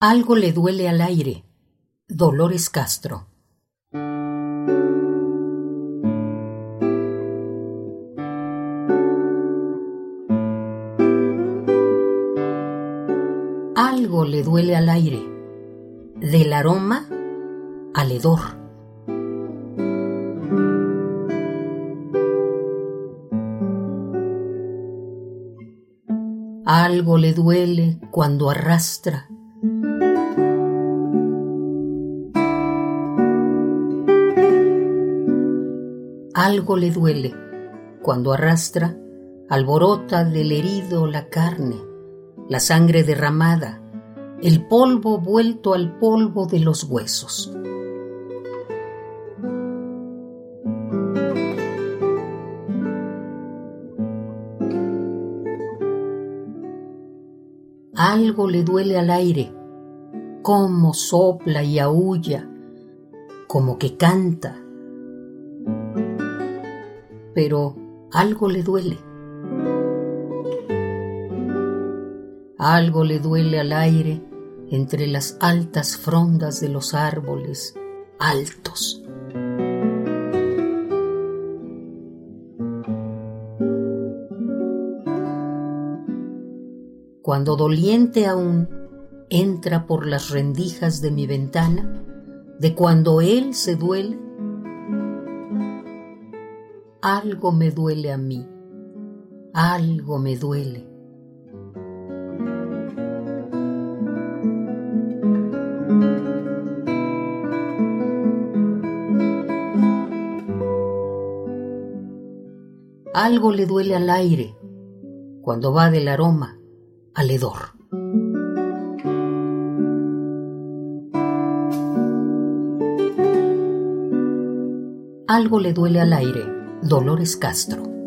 Algo le duele al aire. Dolores Castro. Algo le duele al aire. Del aroma al hedor. Algo le duele cuando arrastra Algo le duele cuando arrastra, alborota del herido la carne, la sangre derramada, el polvo vuelto al polvo de los huesos. Algo le duele al aire, como sopla y aúlla, como que canta pero algo le duele. Algo le duele al aire entre las altas frondas de los árboles altos. Cuando doliente aún entra por las rendijas de mi ventana, de cuando él se duele, algo me duele a mí, algo me duele. Algo le duele al aire cuando va del aroma al hedor. Algo le duele al aire Dolores Castro.